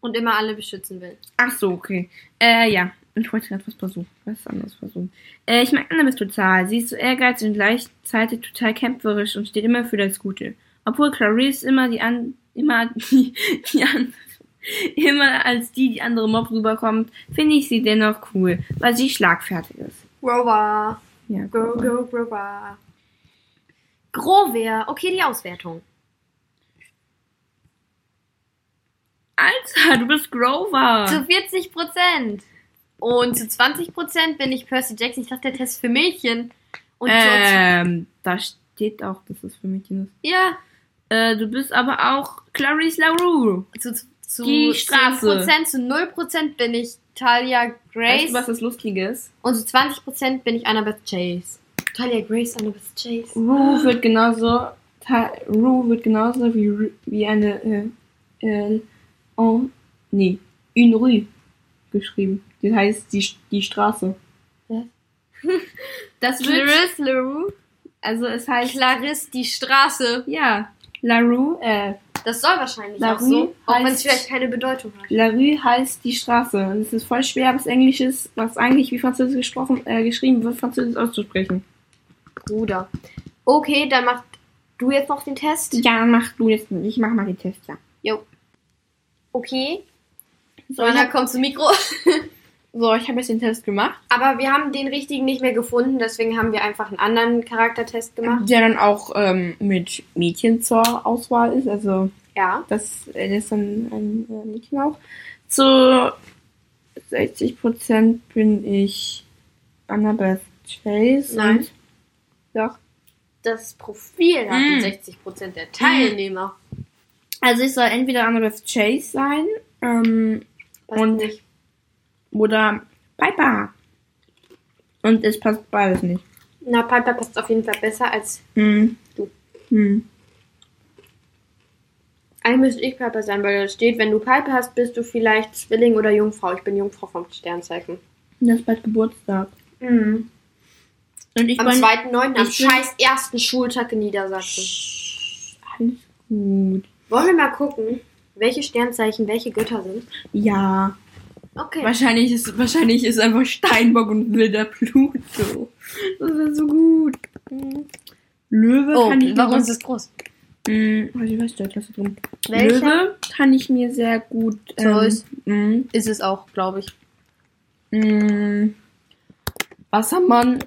Und immer alle beschützen will. Ach so, okay. Äh, ja. Ich wollte gerade was versuchen. Was anderes versuchen. Äh, ich mag Annabeth total. Sie ist so ehrgeizig und gleichzeitig total kämpferisch und steht immer für das Gute. Obwohl Clarice immer die an, immer die, die an, immer als die, die andere Mob rüberkommt, finde ich sie dennoch cool, weil sie schlagfertig ist. Grover. Ja, Go, go, Grover. Grover. Okay, die Auswertung. Alter, du bist Grover. Zu 40 Prozent. Und zu 20 Prozent bin ich Percy Jackson. Ich dachte, der Test für Mädchen. Und ähm, da steht auch, dass es für Mädchen ist. ja, Äh, du bist aber auch Clarice LaRue. zu, zu Die Straße. 10%, zu 0% bin ich Talia Grace. Weißt du, was das Lustige ist? und zu 20% bin ich Annabeth Chase. Talia Grace, Annabeth Chase. Rue wird genauso, Ta- Rue wird genauso wie, Ru- wie eine, äh, äh, oh, nee, une rue geschrieben. Die heißt die, die Straße. Was? Das wird, Clarisse LaRue. also es heißt, Clarisse die Straße. ja, La Rue, äh, Das soll wahrscheinlich La auch so. Auch wenn es vielleicht keine Bedeutung hat. La Rue heißt die Straße. Und es ist voll schwer, was Englisch ist, was eigentlich wie Französisch gesprochen, äh, geschrieben wird, Französisch auszusprechen. Bruder. Okay, dann macht du jetzt noch den Test? Ja, mach du jetzt. Ich mach mal die Tests, ja. Jo. Okay. So, hab, komm zum Mikro. so, ich habe jetzt den Test gemacht. Aber wir haben den richtigen nicht mehr gefunden, deswegen haben wir einfach einen anderen Charaktertest gemacht. Der dann auch ähm, mit Mädchen zur Auswahl ist. Also, Ja. das äh, ist dann ein äh, Mädchen auch. Zu 60% bin ich Annabeth Chase. Nein. Doch. Das Profil hat Mm. 60% der Teilnehmer. Also, ich soll entweder Annabeth Chase sein ähm, Passt Und- nicht. Oder Piper. Und es passt beides nicht. Na, Piper passt auf jeden Fall besser als. Hm. Du. Hm. Eigentlich müsste ich Piper sein, weil da steht, wenn du Piper hast, bist du vielleicht Zwilling oder Jungfrau. Ich bin Jungfrau vom Sternzeichen. Das ist bald Geburtstag. Mhm. Und ich Am bin 2.9. am scheiß ersten Schultag in Niedersachsen. alles gut. Wollen wir mal gucken, welche Sternzeichen welche Götter sind? Ja. Okay. Wahrscheinlich ist, wahrscheinlich ist einfach Steinbock und wilder Pluto. Das ist so gut. Hm. Löwe Oh, kann ich warum ist es groß? Hm, warte, ich weiß drin. Welcher? Löwe kann ich mir sehr gut. Ähm, Ist es auch, glaube ich. mh, mh, Wassermann.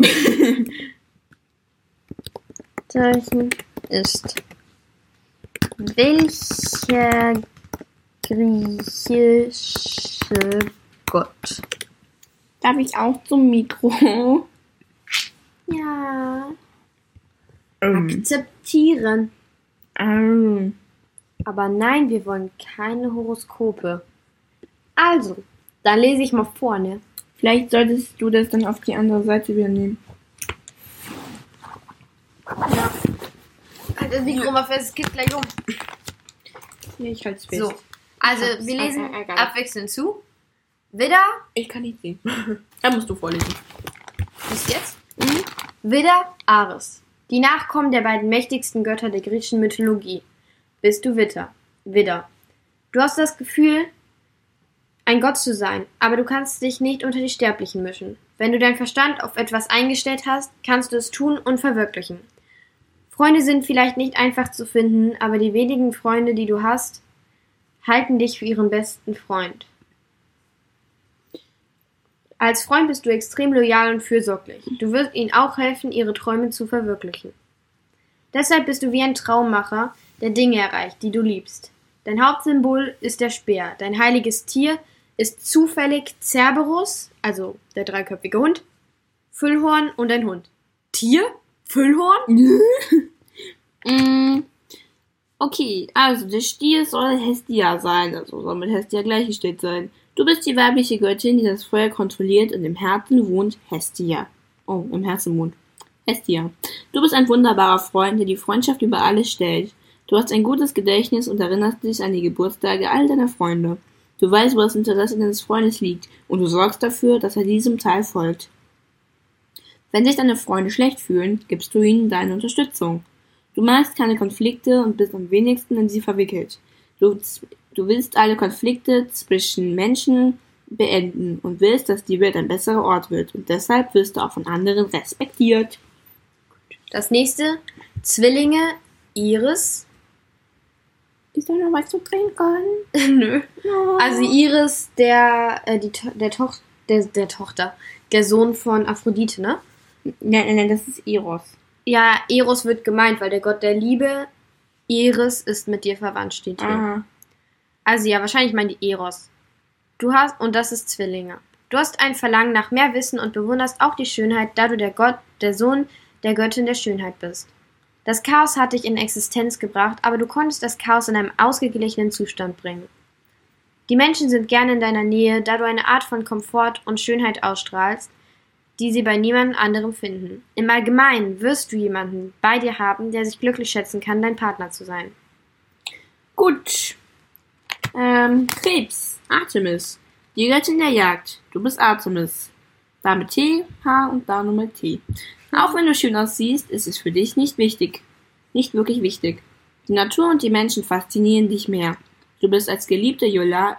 Zeichen ist welcher griechische Gott? Darf ich auch zum Mikro? Ja. Ähm, Akzeptieren. ähm. Aber nein, wir wollen keine Horoskope. Also, dann lese ich mal vor, ne? Vielleicht solltest du das dann auf die andere Seite wieder nehmen. Halt das Mikro mal fest, es kippt gleich um. Ja, ich halte es So, also hab's. wir lesen Äh, äh, egal. abwechselnd zu. Widder, Ich kann nicht sehen. da musst du vorlesen. bis jetzt. Widder, Ares. Die Nachkommen der beiden mächtigsten Götter der griechischen Mythologie. Bist du Witter? Widder. Du hast das Gefühl, ein Gott zu sein, aber du kannst dich nicht unter die Sterblichen mischen. Wenn du deinen Verstand auf etwas eingestellt hast, kannst du es tun und verwirklichen. Freunde sind vielleicht nicht einfach zu finden, aber die wenigen Freunde, die du hast, halten dich für ihren besten Freund. Als Freund bist du extrem loyal und fürsorglich. Du wirst ihnen auch helfen, ihre Träume zu verwirklichen. Deshalb bist du wie ein Traummacher, der Dinge erreicht, die du liebst. Dein Hauptsymbol ist der Speer. Dein heiliges Tier ist zufällig Cerberus, also der dreiköpfige Hund, Füllhorn und ein Hund. Tier? Füllhorn? Mm, Okay, also der Stier soll Hestia sein, also soll mit Hestia gleichgestellt sein. Du bist die weibliche Göttin, die das Feuer kontrolliert und im Herzen wohnt Hestia. Oh, im Herzen wohnt Hestia. Du bist ein wunderbarer Freund, der die Freundschaft über alles stellt. Du hast ein gutes Gedächtnis und erinnerst dich an die Geburtstage all deiner Freunde. Du weißt, wo das Interesse deines Freundes liegt und du sorgst dafür, dass er diesem Teil folgt. Wenn sich deine Freunde schlecht fühlen, gibst du ihnen deine Unterstützung. Du magst keine Konflikte und bist am wenigsten in sie verwickelt. Du, du willst alle Konflikte zwischen Menschen beenden und willst, dass die Welt ein besserer Ort wird. Und deshalb wirst du auch von anderen respektiert. Das nächste, Zwillinge, Iris. Ist da noch was zu trinken? Nö. Also Iris, der, äh, die, der, Toch der, der Tochter, der Sohn von Aphrodite, ne? Nein, nein, nein, das ist Eros. Ja, Eros wird gemeint, weil der Gott der Liebe, Iris ist mit dir verwandt, steht hier. Aha. Also ja, wahrscheinlich meint die Eros. Du hast, und das ist Zwillinge. Du hast ein Verlangen nach mehr Wissen und bewunderst auch die Schönheit, da du der Gott, der Sohn der Göttin der Schönheit bist. Das Chaos hat dich in Existenz gebracht, aber du konntest das Chaos in einem ausgeglichenen Zustand bringen. Die Menschen sind gerne in deiner Nähe, da du eine Art von Komfort und Schönheit ausstrahlst, die sie bei niemand anderem finden. Im Allgemeinen wirst du jemanden bei dir haben, der sich glücklich schätzen kann, dein Partner zu sein. Gut. Ähm, Krebs. Artemis. Die Göttin der Jagd. Du bist Artemis. Da mit T, H und da nur mit T. Auch wenn du schön aussiehst, ist es für dich nicht wichtig. Nicht wirklich wichtig. Die Natur und die Menschen faszinieren dich mehr. Du bist als Geliebte Jolal,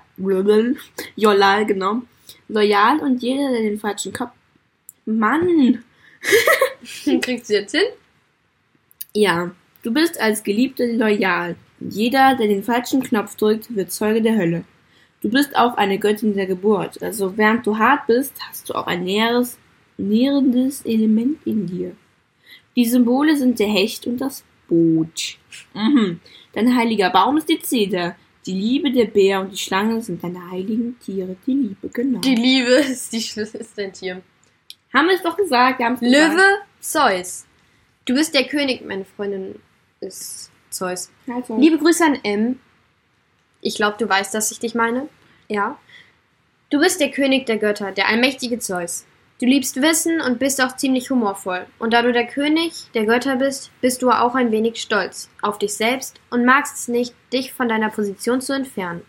Jolal genau, loyal und jeder, der den falschen Kopf... Mann! Kriegst du jetzt hin? Ja. Du bist als Geliebte loyal. Jeder, der den falschen Knopf drückt, wird Zeuge der Hölle. Du bist auch eine Göttin der Geburt. Also während du hart bist, hast du auch ein näheres, nährendes Element in dir. Die Symbole sind der Hecht und das Boot. Mhm. Dein heiliger Baum ist die Zeder. Die Liebe, der Bär und die Schlange sind deine heiligen Tiere. Die Liebe, genau. Die Liebe ist, die Schlüssel ist dein Tier. Haben wir es doch gesagt. Wir haben's Löwe, gesagt. Zeus. Du bist der König, meine Freundin ist Zeus. Also, Liebe Grüße an M. Ich glaube, du weißt, dass ich dich meine. Ja. Du bist der König der Götter, der allmächtige Zeus. Du liebst Wissen und bist auch ziemlich humorvoll. Und da du der König der Götter bist, bist du auch ein wenig stolz auf dich selbst und magst es nicht, dich von deiner Position zu entfernen.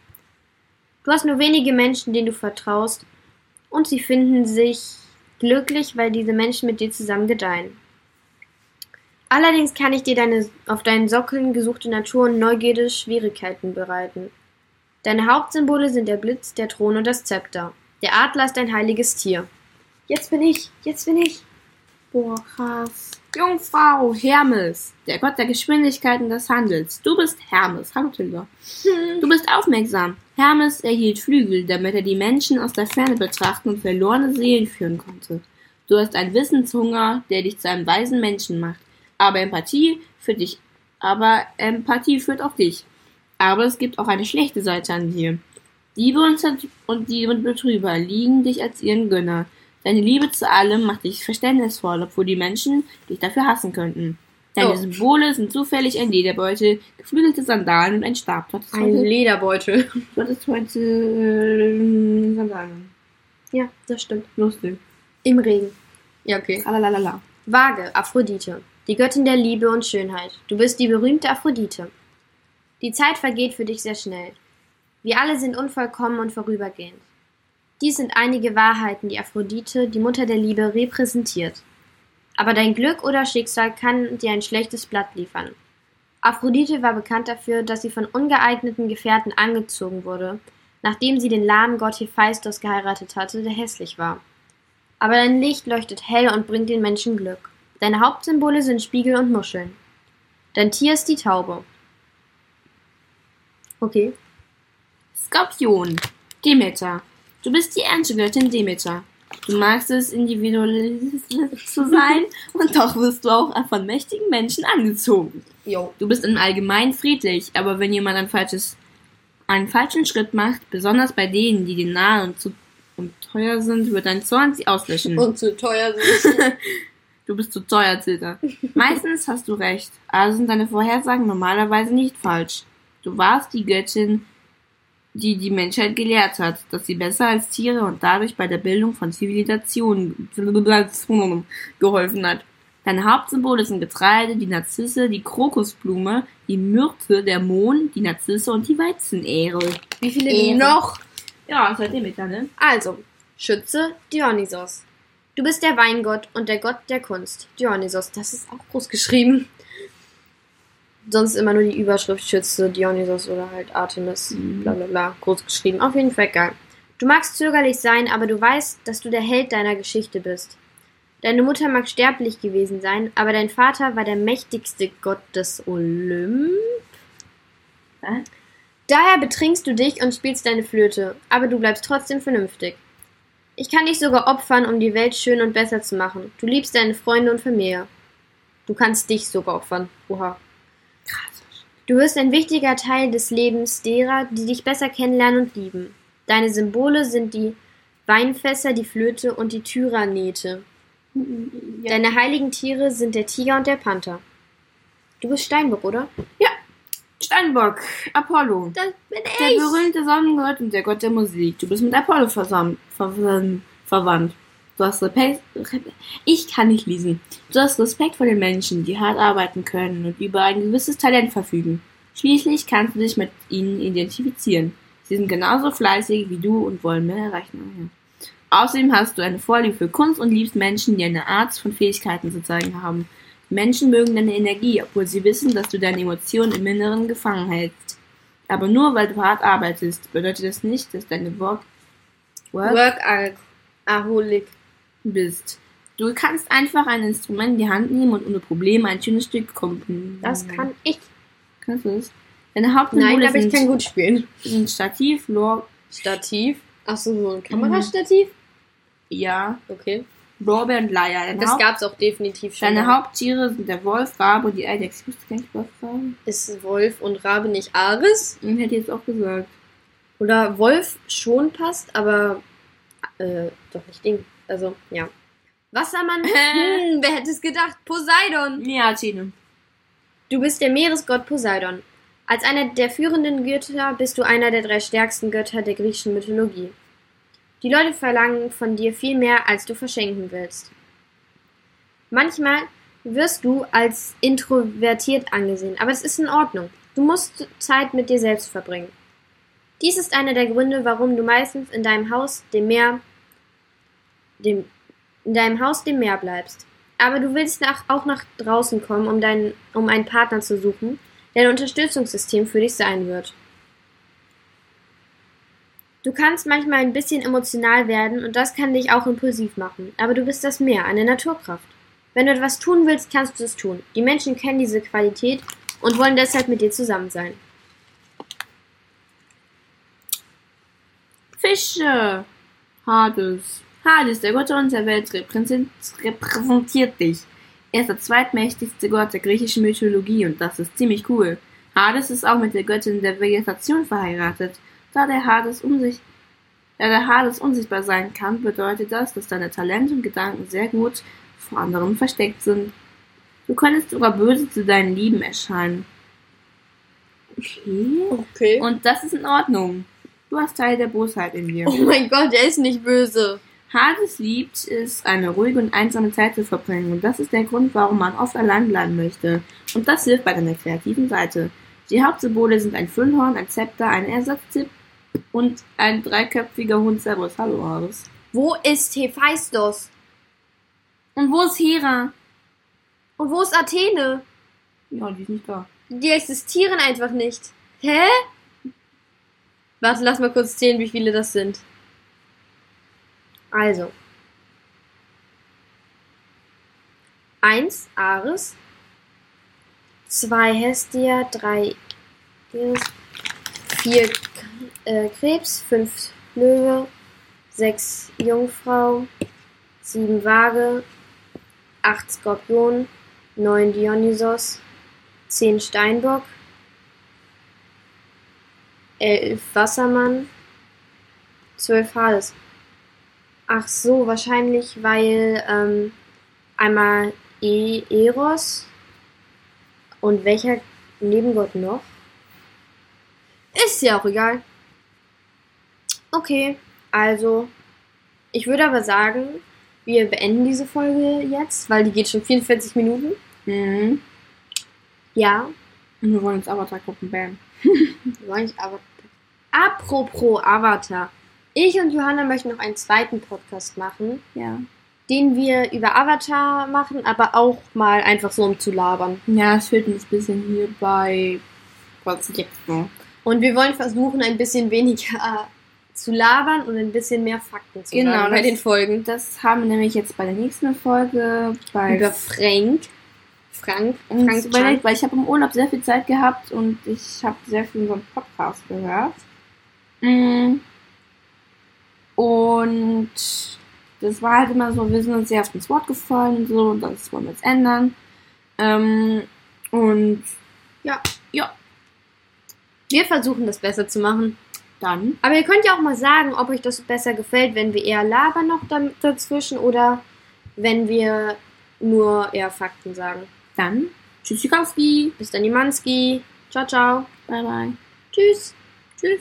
Du hast nur wenige Menschen, denen du vertraust, und sie finden sich glücklich, weil diese Menschen mit dir zusammen gedeihen. Allerdings kann ich dir deine auf deinen Sockeln gesuchte Natur und Neugierde Schwierigkeiten bereiten. Deine Hauptsymbole sind der Blitz, der Thron und das Zepter. Der Adler ist ein heiliges Tier. Jetzt bin ich, jetzt bin ich. Boah, krass. Jungfrau, Hermes, der Gott der Geschwindigkeit und des Handels. Du bist Hermes. Hallo Tilda. Du bist aufmerksam. Hermes erhielt Flügel, damit er die Menschen aus der Ferne betrachten und verlorene Seelen führen konnte. Du hast einen Wissenshunger, der dich zu einem weisen Menschen macht. Aber Empathie führt dich, aber Empathie führt auch dich. Aber es gibt auch eine schlechte Seite an dir. Diebe und, und Diebe und Betrüger liegen dich als ihren Gönner. Deine Liebe zu allem macht dich verständnisvoll, obwohl die Menschen dich dafür hassen könnten. Deine Oh. Symbole sind zufällig ein Lederbeutel, geflügelte Sandalen und ein Stab. Ein heute, Lederbeutel. du hattest heute äh, Sandalen. Ja, das stimmt. Lustig. Im Regen. Ja, okay. Lalalala. Waage, Aphrodite. Die Göttin der Liebe und Schönheit. Du bist die berühmte Aphrodite. Die Zeit vergeht für dich sehr schnell. Wir alle sind unvollkommen und vorübergehend. Dies sind einige Wahrheiten, die Aphrodite, die Mutter der Liebe, repräsentiert. Aber dein Glück oder Schicksal kann dir ein schlechtes Blatt liefern. Aphrodite war bekannt dafür, dass sie von ungeeigneten Gefährten angezogen wurde, nachdem sie den lahmen Gott Hephaistos geheiratet hatte, der hässlich war. Aber dein Licht leuchtet hell und bringt den Menschen Glück. Deine Hauptsymbole sind Spiegel und Muscheln. Dein Tier ist die Taube. Okay. Skorpion. Demeter. Du bist die Erntegöttin Demeter. Du magst es, individualistisch zu sein und doch wirst du auch von mächtigen Menschen angezogen. Jo. Du bist im Allgemeinen friedlich, aber wenn jemand ein falsches, einen falschen Schritt macht, besonders bei denen, die dir nahe und zu und teuer sind, wird dein Zorn sie auslöschen. Und zu teuer sind. Du bist zu teuer, Zilter. Meistens hast du recht, also sind deine Vorhersagen normalerweise nicht falsch. Du warst die Göttin, die die Menschheit gelehrt hat, dass sie besser als Tiere und dadurch bei der Bildung von Zivilisationen geholfen hat. Deine Hauptsymbole sind Getreide, die Narzisse, die Krokusblume, die Myrte, der Mond, die Narzisse und die Weizenähre. Wie viele Ehre. noch? Ja, seid ihr mit da, ne? Also, Schütze Dionysos. Du bist der Weingott und der Gott der Kunst. Dionysos, das ist auch groß geschrieben. Sonst immer nur die Überschrift Schütze Dionysos oder halt Artemis. Mhm. Bla bla bla. Groß geschrieben. Auf jeden Fall geil. Du magst zögerlich sein, aber du weißt, dass du der Held deiner Geschichte bist. Deine Mutter mag sterblich gewesen sein, aber dein Vater war der mächtigste Gott des Olymp. Hä? Daher betrinkst du dich und spielst deine Flöte, aber du bleibst trotzdem vernünftig. Ich kann dich sogar opfern, um die Welt schön und besser zu machen. Du liebst deine Freunde und Familie. Du kannst dich sogar opfern. Oha. Du wirst ein wichtiger Teil des Lebens derer, die dich besser kennenlernen und lieben. Deine Symbole sind die Weinfässer, die Flöte und die Tyranete. Ja. Deine heiligen Tiere sind der Tiger und der Panther. Du bist Steinbock, oder? Steinbock, Apollo. Das bin Der berühmte Sonnengott und der Gott der Musik. Du bist mit Apollo versam- ver verwandt. Du hast Respekt. Ich kann nicht lesen. Du hast Respekt vor den Menschen, die hart arbeiten können und über ein gewisses Talent verfügen. Schließlich kannst du dich mit ihnen identifizieren. Sie sind genauso fleißig wie du und wollen mehr erreichen. Außerdem hast du eine Vorliebe für Kunst und liebst Menschen, die eine Art von Fähigkeiten zu zeigen haben. Menschen mögen deine Energie, obwohl sie wissen, dass du deine Emotionen im Inneren gefangen hältst. Aber nur weil du hart arbeitest, bedeutet das nicht, dass deine Work, Work Workaholic. Bist. Du kannst einfach ein Instrument in die Hand nehmen und ohne Probleme ein schönes Stück komponieren. Das kann ich. Kannst du das? Deine Nein, Hauptsymbole aber ich kann gut spielen. sind Stativ, Lor Stativ. Achso, so ein Kamerastativ? ja, Okay. Lorbeer und Leier. Deine, Das Haupt gab's auch definitiv schon. deine mal. Haupttiere sind der Wolf, Rabe und die Eidechse. Ich wusste gar nicht, Wolf, Rabe. Ist Wolf und Rabe nicht Ares? Hm, Hätte ich jetzt auch gesagt. Oder Wolf schon passt, aber äh, doch nicht Ding. Also, ja. Wassermann? hm, wer hätte es gedacht? Poseidon! Ja, Tine. Du bist der Meeresgott Poseidon. Als einer der führenden Götter bist du einer der drei stärksten Götter der griechischen Mythologie. Die Leute verlangen von dir viel mehr, als du verschenken willst. Manchmal wirst du als introvertiert angesehen, aber es ist in Ordnung. Du musst Zeit mit dir selbst verbringen. Dies ist einer der Gründe, warum du meistens in deinem Haus dem Meer, dem, in deinem Haus dem Meer bleibst. Aber du willst nach, auch nach draußen kommen, um, deinen, um einen Partner zu suchen, der ein Unterstützungssystem für dich sein wird. Du kannst manchmal ein bisschen emotional werden und das kann dich auch impulsiv machen, aber du bist das Meer, eine Naturkraft. Wenn du etwas tun willst, kannst du es tun. Die Menschen kennen diese Qualität und wollen deshalb mit dir zusammen sein. Fische. Hades. Hades, der Gott der Unterwelt, repräsent- repräsentiert dich. Er ist der zweitmächtigste Gott der griechischen Mythologie und das ist ziemlich cool. Hades ist auch mit der Göttin der Vegetation verheiratet. Da der Hades sich, da der Hades unsichtbar sein kann, bedeutet das, dass deine Talente und Gedanken sehr gut vor anderen versteckt sind. Du könntest sogar böse zu deinen Lieben erscheinen. Okay. Okay. Und das ist in Ordnung. Du hast Teil der Bosheit in dir. Oh mein Gott, er ist nicht böse. Hades liebt es, eine ruhige und einsame Zeit zu verbringen. Und das ist der Grund, warum man oft allein bleiben möchte. Und das hilft bei deiner kreativen Seite. Die Hauptsymbole sind ein Füllhorn, ein Zepter, ein Ersatztipp und ein dreiköpfiger Hund Cerberus. Hallo, Hades. Wo ist Hephaistos? Und wo ist Hera? Und wo ist Athene? Ja, die ist nicht da. Die existieren einfach nicht. Hä? Warte, lass mal kurz zählen, wie viele das sind. Also. Eins Ares. Zwei Hestia. Drei Iris, Vier äh, Krebs. Fünf Löwe. Sechs Jungfrau. Sieben Waage. Acht Skorpion. Neun Dionysos. 10 Steinbock, 11 Wassermann, 12 Hades. Ach so, wahrscheinlich, weil ähm, einmal e Eros und welcher Nebengott noch? Ist ja auch egal. Okay, also ich würde aber sagen, wir beenden diese Folge jetzt, weil die geht schon 44 Minuten. Mhm. Ja, Und wir wollen jetzt Avatar gucken, bam. War ich aber. Apropos Avatar. Ich und Johanna möchten noch einen zweiten Podcast machen, Ja. den wir über Avatar machen, aber auch mal einfach so um zu labern. Ja, es fehlt uns ein bisschen hier bei. Noch? Und wir wollen versuchen, ein bisschen weniger zu labern und ein bisschen mehr Fakten zu Genau, sagen bei den Folgen. Das haben wir nämlich jetzt bei der nächsten Folge bei Über Frank. Frank. Und Frank überlegt, weil ich habe im Urlaub sehr viel Zeit gehabt und ich habe sehr viel unseren Podcast gehört. Mm. Und das war halt immer so, wir sind uns sehr auf das Wort gefallen und so, und das wollen wir jetzt ändern. Ähm, und Ja. ja, Wir versuchen das besser zu machen. dann, Aber ihr könnt ja auch mal sagen, ob euch das besser gefällt, wenn wir eher labern noch dazwischen oder wenn wir nur eher Fakten sagen. dann, Tschüssikowski, Bis dann, Jimanski. Ciao, ciao. bye bye. Tschüss. Tschüss.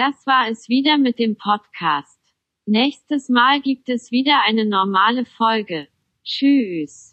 Das war es wieder mit dem Podcast. Nächstes Mal gibt es wieder eine normale Folge. Tschüss.